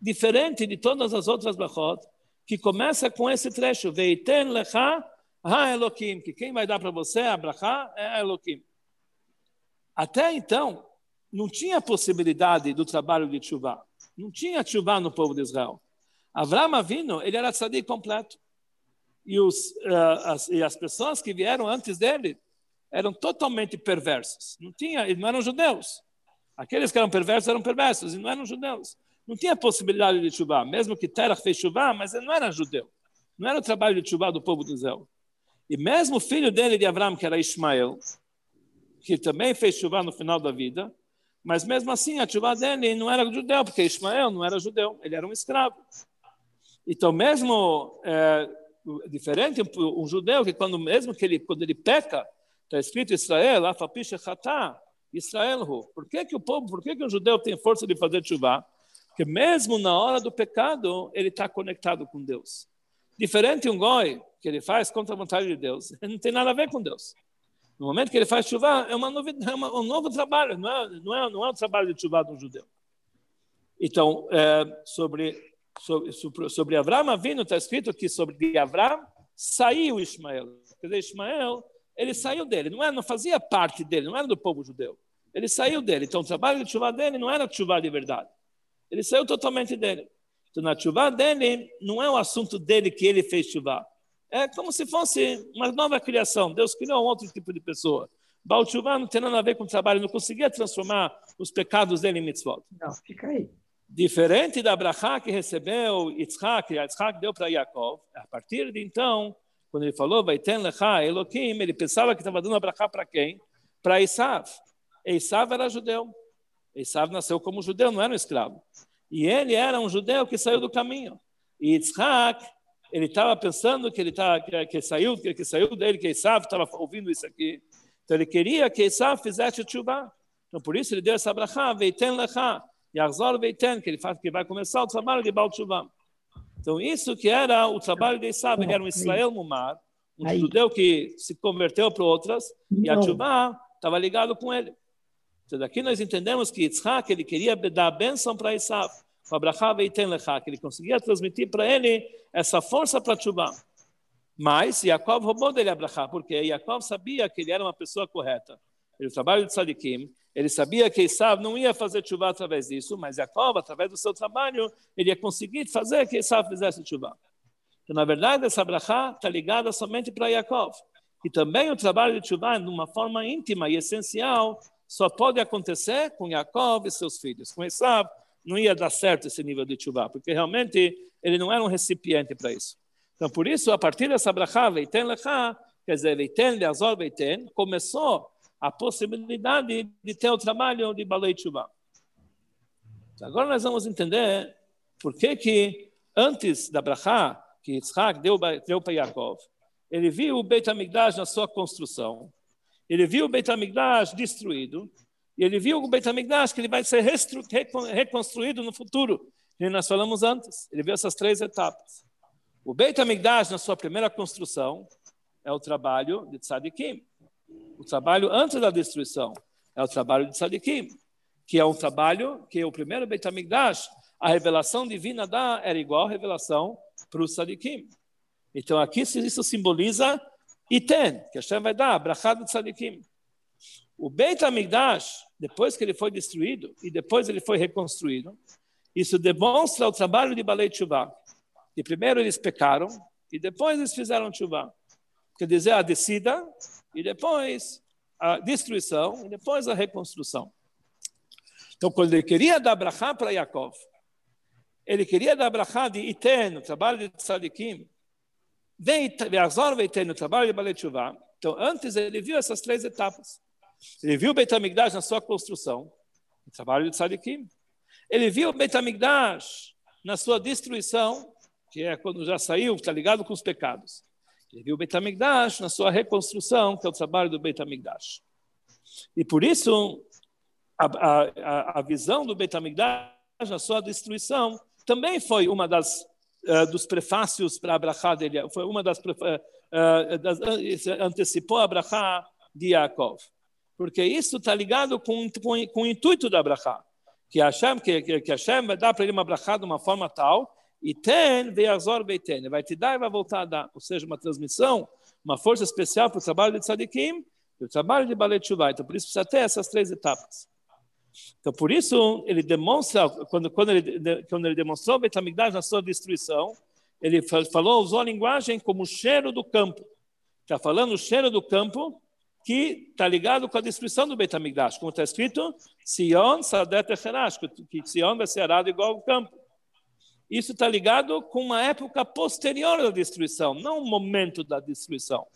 diferente de todas as outras brachot, que começa com esse trecho, Veiten lecha ha Elohim, que quem vai dar para você a Brachá é a Elohim. Até então, não tinha possibilidade do trabalho de chuva. Não tinha chuva no povo de Israel. Avram Avinu, ele era tzadik completo. E, os, uh, as, e as pessoas que vieram antes dele eram totalmente perversos. Não tinha, eles não eram judeus. Aqueles que eram perversos eram perversos e não eram judeus. Não tinha possibilidade de chuva, mesmo que Terach fez chuva, mas ele não era judeu. Não era o trabalho de chuva do povo de Israel. E mesmo o filho dele de Abraão, que era Ismael, que também fez chuva no final da vida, mas mesmo assim a chuva dele não era judeu, porque Ismael não era judeu, ele era um escravo. Então, mesmo é, diferente, um judeu que quando mesmo que ele quando ele peca, está escrito Israel, afapish chatá, Israel. Por que, que o povo, por que, que o judeu tem força de fazer chuva? Porque mesmo na hora do pecado, ele está conectado com Deus. Diferente um goi, que ele faz contra a vontade de Deus, ele não tem nada a ver com Deus. No momento que ele faz chuva, é, uma novidade, é uma, um novo trabalho, não é, não, é, não é o trabalho de chuva do judeu. Então, é, sobre, sobre, sobre Abraão Avino, está escrito que sobre Abraão saiu Ismael. Quer dizer, Ismael ele saiu dele, não, era, não fazia parte dele, não era do povo judeu. Ele saiu dele. Então, o trabalho de chuva dele não era chuva de verdade. Ele saiu totalmente dele. Então, na chuva dele, não é o assunto dele que ele fez chuva. É como se fosse uma nova criação. Deus criou um outro tipo de pessoa. Baal chuva não tem nada a ver com o trabalho, não conseguia transformar os pecados dele em mitzvot. Não, fica aí. Diferente da Brachá que recebeu Yitzhak, Yitzhak deu para Yaakov, a partir de então, quando ele falou, vai ter lecha Elohim, ele pensava que estava dando abrahá para quem? Para Esav. Esav era judeu. Esav nasceu como judeu, não era um escravo. E ele era um judeu que saiu do caminho. E Yitzhak, ele estava pensando que ele tá, que, que saiu que, que saiu dele, que Esav estava ouvindo isso aqui. Então ele queria que Esav fizesse chuva. Então por isso ele deu essa abrahá, veiten lecha, Yachzor veiten, que ele faz que vai começar o trabalho de Baal Tshuva. Então, isso que era o trabalho de ele era um Israel Mumar, um Aí. judeu que se converteu para outras, Não. e a Tchuvá estava ligado com ele. Então, daqui nós entendemos que Yitzhak, ele queria dar a bênção para Lecha, que ele conseguia transmitir para ele essa força para Tchubá. Mas Yaakov roubou dele Abraham, porque Yaakov sabia que ele era uma pessoa correta. Ele trabalho de Sadikim, ele sabia que Esav não ia fazer chuva através disso, mas Yaakov, através do seu trabalho, ele ia conseguir fazer que Esav fizesse chuva. Então, na verdade, essa brachá está ligada somente para Yaakov. E também o trabalho de chuva, de uma forma íntima e essencial, só pode acontecer com Yaakov e seus filhos. Com Esav, não ia dar certo esse nível de chuva, porque realmente ele não era um recipiente para isso. Então, por isso, a partir dessa brachá, Veiten Lecha, quer dizer, Veiten Leazor Veiten, começou a possibilidade de ter o trabalho de Balei Chuva. Então, agora nós vamos entender por que que antes da brachá, que Yitzhak deu, deu para Yaakov, ele viu o Beit HaMikdash na sua construção, ele viu o Beit HaMikdash destruído, e ele viu o Beit HaMikdash que ele vai ser reconstruído no futuro, que nós falamos antes. Ele viu essas três etapas. O Beit HaMikdash, na sua primeira construção, é o trabalho de Tzadikim. O trabalho antes da destruição é o trabalho de Tzadikim, que é um trabalho que o primeiro Beit HaMikdash, a revelação divina dá era igual à revelação para o Tzadikim. Então aqui isso simboliza Iten, que Hashem vai dar, Brachá do Tzadikim. O Beit HaMikdash, depois que ele foi destruído e depois ele foi reconstruído, isso demonstra o trabalho de Balei Tshuva. Que primeiro eles pecaram e depois eles fizeram Tshuva. Quer dizer, a descida e depois a destruição e depois a reconstrução. Então, quando ele queria dar brachá para Yaakov, ele queria dar brachá de Iten, trabalho de Tzadikim, Veazor Veiten, o trabalho de Balei Tshuva. Então, antes ele viu essas três etapas. Ele viu o Beit HaMikdash na sua construção, o trabalho de Tzadikim. Ele viu o Beit HaMikdash na sua destruição, que é quando já saiu, está ligado com os pecados. Ele viu o Beit HaMikdash na sua reconstrução, que é o trabalho do Beit HaMikdash. E por isso, a, a, a visão do Beit HaMikdash na sua destruição também foi uma das uh, dos prefácios para a Brachá dele, foi uma das, uh, das antecipou a Brachá de Yaakov. Porque isso está ligado com, com, com, o intuito da Brachá. Que Hashem, que, que, Hashem vai dar para ele uma Brachá de uma forma tal, e tem, veazor beiten, vai te dar e vai voltar a dar. Ou seja, uma transmissão, uma força especial para o trabalho de Tzadikim e o trabalho de Balet Shuvah. Então, por isso precisa ter essas três etapas. Então, por isso, ele demonstra, quando, quando, ele, quando ele demonstrou o Betamigdash na sua destruição, ele falou, usou a linguagem como o cheiro do campo. Está falando o cheiro do campo que está ligado com a destruição do Betamigdash. Como está escrito, Sion Sadet Echerash, que Sion vai ser arado igual ao campo. Isso está ligado com uma época posterior à destruição, não o momento da destruição.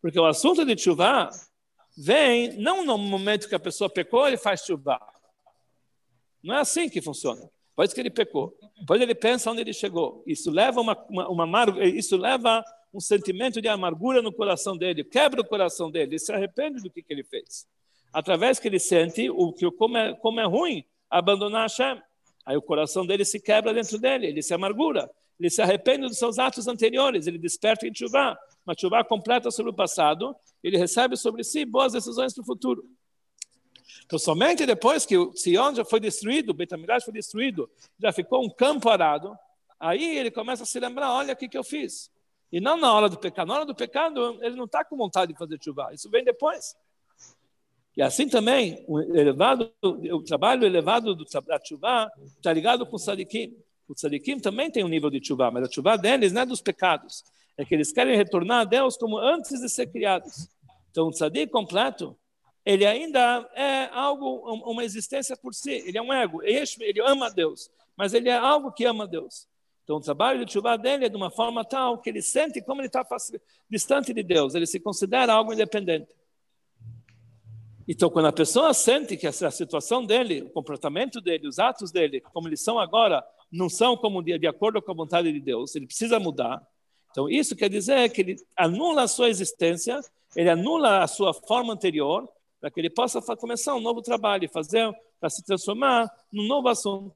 Porque o assunto de chuva vem não no momento que a pessoa pecou, ele faz chuva. Não é assim que funciona. Depois que ele pecou, depois ele pensa onde ele chegou. Isso leva uma, uma, uma isso leva um sentimento de amargura no coração dele, quebra o coração dele, ele se arrepende do que, que ele fez. Através que ele sente o que como é, como é ruim abandonar Hashem. Aí o coração dele se quebra dentro dele, ele se amargura, ele se arrepende dos seus atos anteriores, ele desperta em chuva, uma chuva completa sobre o passado, ele recebe sobre si boas decisões para o futuro. Então, somente depois que o Sion já foi destruído, o Betamidrash foi destruído, já ficou um campo arado, aí ele começa a se lembrar, olha o que, que eu fiz. E não na hora do pecado. Na hora do pecado, ele não está com vontade de fazer chuva. Isso vem depois. E assim também, o, elevado, o trabalho elevado do, da chuva está ligado com o sadikim. O sadikim também tem um nível de chuva, mas a chuva deles não é dos pecados. É que eles querem retornar a Deus como antes de ser criados. Então, o tzadik completo, ele ainda é algo, uma existência por si. Ele é um ego. Ele ama Deus, mas ele é algo que ama Deus. Então, o trabalho de chuva dele é de uma forma tal que ele sente como ele está distante de Deus. Ele se considera algo independente. Então, quando a pessoa sente que essa situação dele, o comportamento dele, os atos dele, como eles são agora, não são como de acordo com a vontade de Deus, ele precisa mudar. Então, isso quer dizer que ele anula a sua existência, ele anula a sua forma anterior para que ele possa começar um novo trabalho, fazer para se transformar num novo assunto.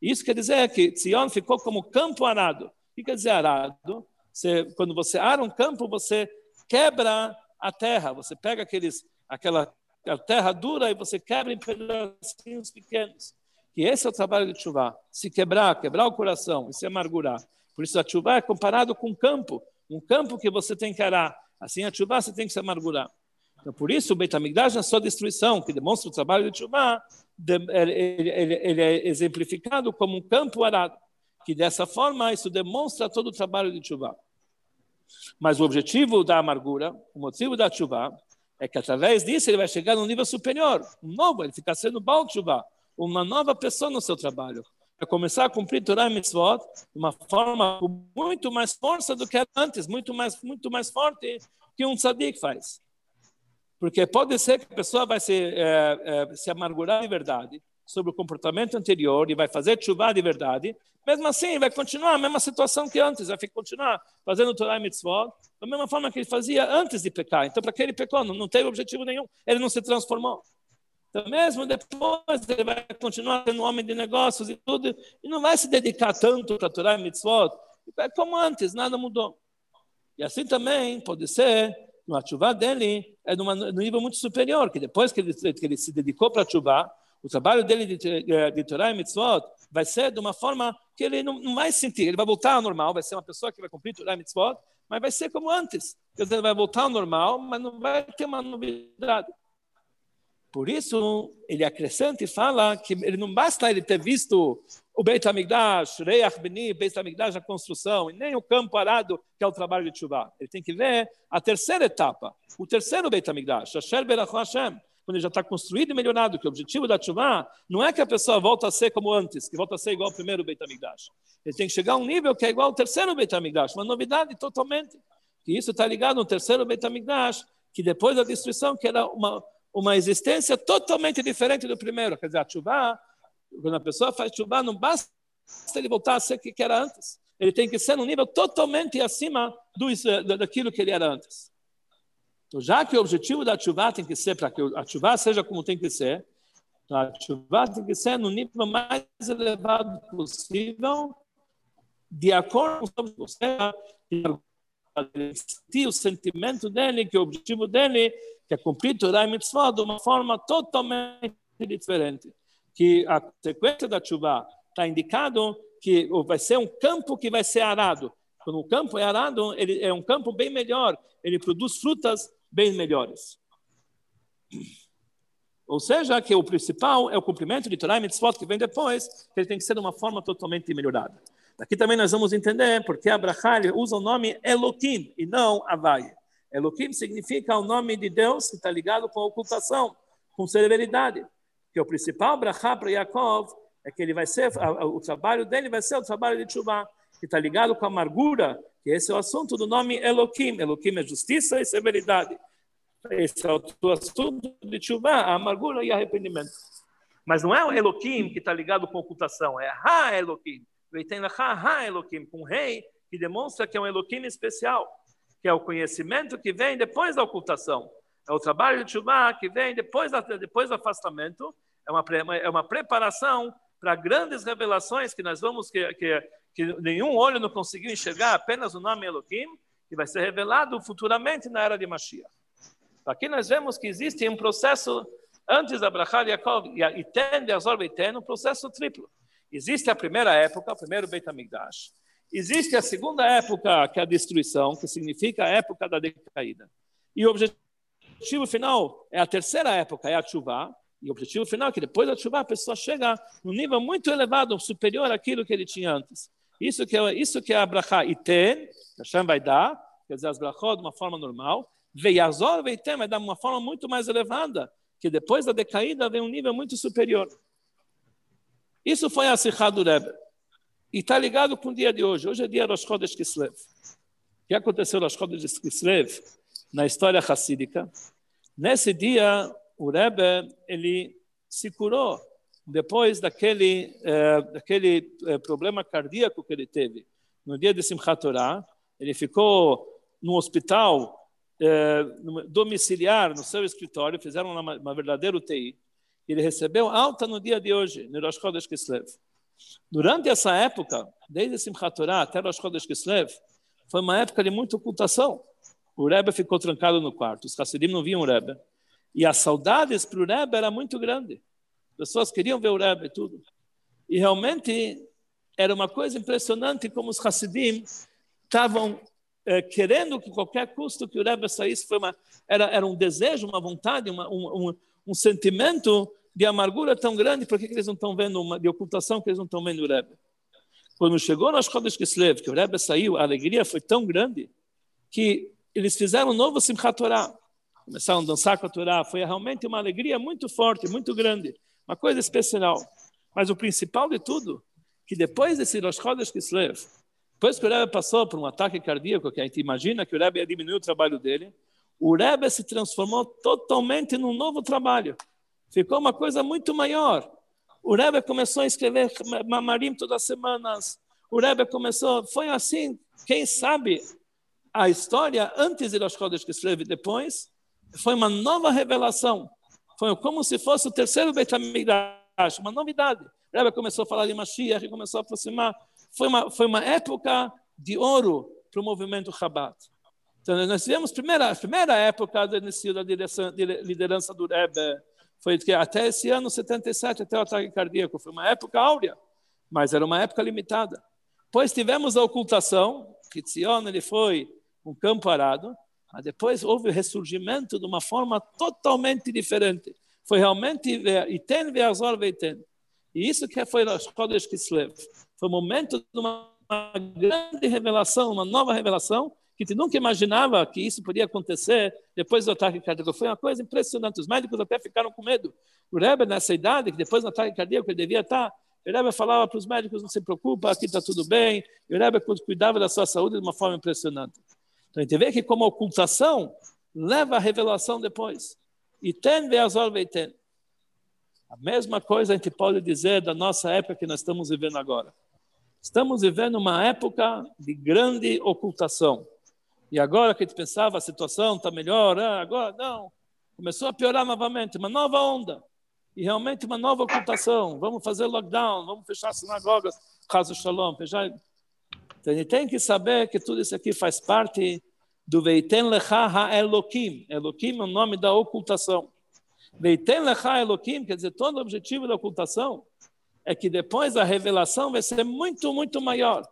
Isso quer dizer que Sion ficou como campo arado. O que quer dizer arado? Você, quando você ara um campo, você quebra a terra, você pega aqueles, aquela a terra dura e você quebra em pedacinhos pequenos. Que esse é o trabalho de chuva. Se quebrar, quebrar o coração e se amargurar. Por isso a chuva é comparado com um campo, um campo que você tem que arar. Assim a chuva você tem que se amargurar. Então, por isso, o Beit na sua destruição, que demonstra o trabalho de Tchuvah, ele, ele, ele, é exemplificado como um campo arado, que dessa forma isso demonstra todo o trabalho de Tchuvah. Mas o objetivo da amargura, o motivo da Tchuvah, é que através disso ele vai chegar num nível superior, um novo, ele fica sendo Baal Tchuvah, uma nova pessoa no seu trabalho. Vai começar a cumprir Torah e Mitzvot de uma forma com muito mais força do que antes, muito mais, muito mais forte que um tzadik faz. Porque pode ser que a pessoa vai se, é, é, se amargurar de verdade sobre o comportamento anterior e vai fazer chuva de verdade, mesmo assim vai continuar a mesma situação que antes, vai continuar fazendo Torah e Mitzvot da mesma forma que ele fazia antes de pecar. Então, para que ele pecou? Não, não teve objetivo nenhum, ele não se transformou. Então, mesmo depois, ele vai continuar sendo um homem de negócios e tudo, e não vai se dedicar tanto para Torah e Mitzvot, como antes, nada mudou. E assim também pode ser no chuva dele é num nível muito superior, que depois que ele, que ele se dedicou para a chuva, o trabalho dele de, de, de Torah e Mitzvot vai ser de uma forma que ele não, não, vai sentir, ele vai voltar ao normal, vai ser uma pessoa que vai cumprir e Mitzvot, mas vai ser como antes. Quer dizer, vai voltar ao normal, mas não vai ter uma novidade. Por isso, ele acrescenta e fala que ele não basta ele ter visto o Beit HaMikdash, Reach Beni, Beit HaMikdash, a construção, e nem o campo arado, que é o trabalho de Tshuva. Ele tem que ver a terceira etapa, o terceiro Beit HaMikdash, Asher Berach Hashem, quando ele já está construído e melhorado, que o objetivo da Tshuva não é que a pessoa volta a ser como antes, que volta a ser igual ao primeiro Beit HaMikdash. Ele tem que chegar a um nível que é igual ao terceiro Beit HaMikdash, uma novidade totalmente. Que isso está ligado no terceiro Beit HaMikdash, que depois da destruição, que era uma uma existência totalmente diferente do primeiro. Quer dizer, a chuva, quando a pessoa faz chuva, não basta ele voltar a ser o que era antes. Ele tem que ser num nível totalmente acima do, daquilo que ele era antes. Então, já que o objetivo da chuva tem que ser para que a chuva seja como tem que ser, então a chuva tem que ser no nível mais elevado possível, de acordo com o sentir o sentimento dele, que o objetivo dele que é cumprir Torah e Mitzvah de uma forma totalmente diferente. Que a sequência da chuva está indicado que vai ser um campo que vai ser arado. Quando o campo é arado, ele é um campo bem melhor, ele produz frutas bem melhores. Ou seja, que o principal é o cumprimento de Torah e Mitzvot que vem depois, que ele tem que ser de uma forma totalmente melhorada. Aqui também nós vamos entender porque Abraham usa o nome Elohim e não Havai. Elohim significa o nome de Deus que está ligado com a ocultação, com severidade. Que o principal brachá para Yaakov é que ele vai ser, o trabalho dele vai ser o trabalho de Tshuva, que está ligado com a amargura, que esse é o assunto do nome Elohim. Elohim é justiça e severidade. Esse é o assunto de Tshuva, a amargura e arrependimento. Mas não é o Elohim que está ligado com ocultação, é Ha Elohim. Ha Elohim, com um rei que demonstra que é um Elohim especial que é o conhecimento que vem depois da ocultação. É o trabalho de Shubá que vem depois, da, depois do afastamento. É uma, é uma preparação para grandes revelações que nós vamos, que, que, que nenhum olho não conseguiu enxergar, apenas o nome Elohim, que vai ser revelado futuramente na era de Mashiach. Aqui nós vemos que existe um processo, antes da Brachá Yaakov e Ten de Azor Beiten, um processo triplo. Existe a primeira época, o primeiro Beit HaMikdash, Existe a segunda época, que é a destruição, que significa a época da decaída. E o objetivo final é a terceira época, é a chuva. E o objetivo final é que depois da chuva a pessoa chega num nível muito elevado, superior àquilo que ele tinha antes. Isso que é, isso que é a brachá iten, Hashem vai dar, quer dizer, as brachot de uma forma normal. Veiazor veitem vai dar uma forma muito mais elevada, que depois da decaída vem um nível muito superior. Isso foi a Sikha do Rebbe. E está ligado com o dia de hoje. Hoje é dia Rosh Chodesh Kislev. O que aconteceu Rosh Chodesh Kislev na história racídica? Nesse dia, o Rebbe ele se curou depois daquele, eh, daquele eh, problema cardíaco que ele teve. No dia de Simchat Torah, ele ficou no hospital eh, domiciliar, no seu escritório, fizeram uma, uma verdadeira UTI. Ele recebeu alta no dia de hoje, no Rosh Chodesh Kislev. Durante essa época, desde Simchat Torah até Rosh Chodesh Kislev, foi uma época de muita ocultação. O Rebbe ficou trancado no quarto, os Hassidim não viam o Rebbe. E as saudades para o Rebbe era muito grande. As pessoas queriam ver o Rebbe e tudo. E realmente era uma coisa impressionante como os Hassidim estavam é, querendo que qualquer custo que o Rebbe saísse foi uma, era, era um desejo, uma vontade, uma, um, um, um sentimento de amargura tão grande, por que eles não estão vendo, uma, de ocultação, que eles não estão vendo o Rebbe? Quando chegou nas Chodesh Kislev, que o Rebbe saiu, a alegria foi tão grande que eles fizeram um novo Simchat Torah. Começaram a dançar com a Torá. Foi realmente uma alegria muito forte, muito grande. Uma coisa especial. Mas o principal de tudo, que depois desse Rosh Chodesh Kislev, depois que o Rebbe passou por um ataque cardíaco, que a gente imagina que o Rebbe ia diminuir o trabalho dele, o Rebbe se transformou totalmente num novo trabalho. Ficou uma coisa muito maior. O Rebbe começou a escrever Mamarim todas as semanas. O Rebbe começou, foi assim, quem sabe a história antes de Rosh Chodesh que escreve depois, foi uma nova revelação. Foi como se fosse o terceiro Beit HaMikdash, uma novidade. Rebbe começou a falar de Mashiach, começou a aproximar. Foi uma, foi uma época de ouro para o movimento Chabad. Então, nós tivemos a primeira, primeira época do início da direção, de liderança do Rebbe, foi que até esse ano 77, até o ataque cardíaco, foi uma época áurea, mas era uma época limitada. Depois tivemos a ocultação, que Tzion ele foi um campo arado, mas depois houve o ressurgimento de uma forma totalmente diferente. Foi realmente Iten ve'azor ve'iten. E isso que foi a Chodesh Kislev. Foi o momento de uma grande revelação, uma nova revelação, que tu nunca imaginava que isso podia acontecer depois do ataque cardíaco. Foi uma coisa impressionante. Os médicos até ficaram com medo. O Rebbe, nessa idade, que depois do ataque cardíaco ele devia estar, o Rebbe falava para os médicos, não se preocupa, aqui está tudo bem. O Rebbe cuidava da sua saúde de uma forma impressionante. Então a gente vê que como ocultação leva a revelação depois. E tem veazor veiten. A mesma coisa a gente pode dizer da nossa época que nós estamos vivendo agora. Estamos vivendo uma época de grande ocultação. E agora que a gente pensava a situação está melhor, ah, agora não. Começou a piorar novamente, uma nova onda. E realmente uma nova ocultação. Vamos fazer lockdown, vamos fechar sinagogas, caso shalom, fechar. Então gente tem que saber que tudo isso aqui faz parte do Veiten Lecha Ha-Elokim. Elokim é o nome da ocultação. Veiten Lecha Elokim, quer dizer, todo o objetivo da ocultação é que depois a revelação vai ser muito, muito maior.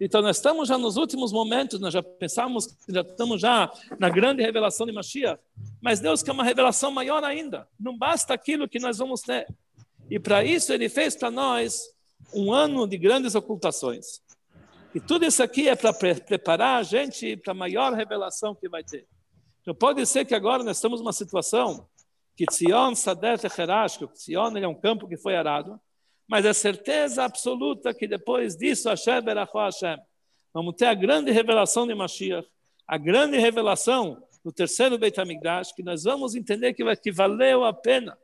Então, nós estamos já nos últimos momentos, nós já pensamos já estamos já na grande revelação de Mashiach, mas Deus quer uma revelação maior ainda. Não basta aquilo que nós vamos ter. E para isso, Ele fez para nós um ano de grandes ocultações. E tudo isso aqui é para pre preparar a gente para a maior revelação que vai ter. Então, pode ser que agora nós estamos numa situação que Tzion Sadet Echerash, que Tzion é um campo que foi arado, mas é certeza absoluta que depois disso, Hashem Berachó Hashem, vamos ter a grande revelação de Mashiach, a grande revelação do terceiro Beit HaMikdash, que nós vamos entender que, que valeu a pena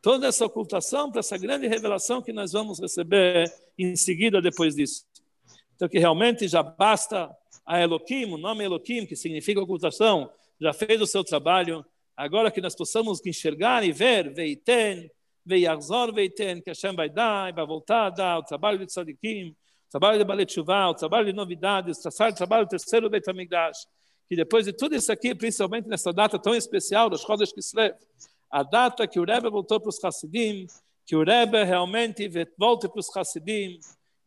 toda essa ocultação para essa grande revelação que nós vamos receber em seguida depois disso. Então, que realmente já basta a Elohim, o nome Elohim, que significa ocultação, já fez o seu trabalho. Agora que nós possamos enxergar e ver, Veiten, Veiazor Veiten, que Hashem vai dar, e vai voltar a dar o trabalho de Tzadikim, o trabalho de Balet Shuvah, o trabalho de novidades, o trabalho do terceiro Beit que depois de tudo isso aqui, principalmente nessa data tão especial, dos Chodesh Kislev, a data que o Rebbe voltou para os Hassidim, que o Rebbe realmente volte para os Hassidim,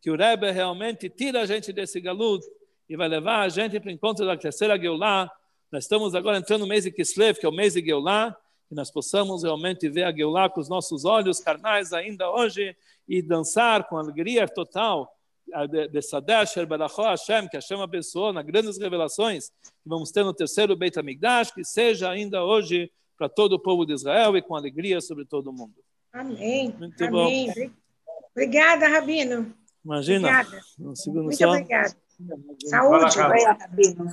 que o Rebbe realmente tira a gente desse galudo e vai levar a gente para o encontro da terceira Geulah. Nós estamos agora entrando no mês de Kislev, que é o mês de Geulah, que nós possamos realmente ver a Geulah com os nossos olhos carnais ainda hoje e dançar com alegria total de Sadesh, Barachó Hashem, que Hashem abençoou nas grandes revelações que vamos ter no terceiro Beit HaMikdash, que seja ainda hoje para todo o povo de Israel e com alegria sobre todo o mundo. Amém. Muito Amém. bom. Obrigada, Rabino. Imagina. Obrigada. Um segundo Muito só. obrigada. Saúde. Vai, Rabino.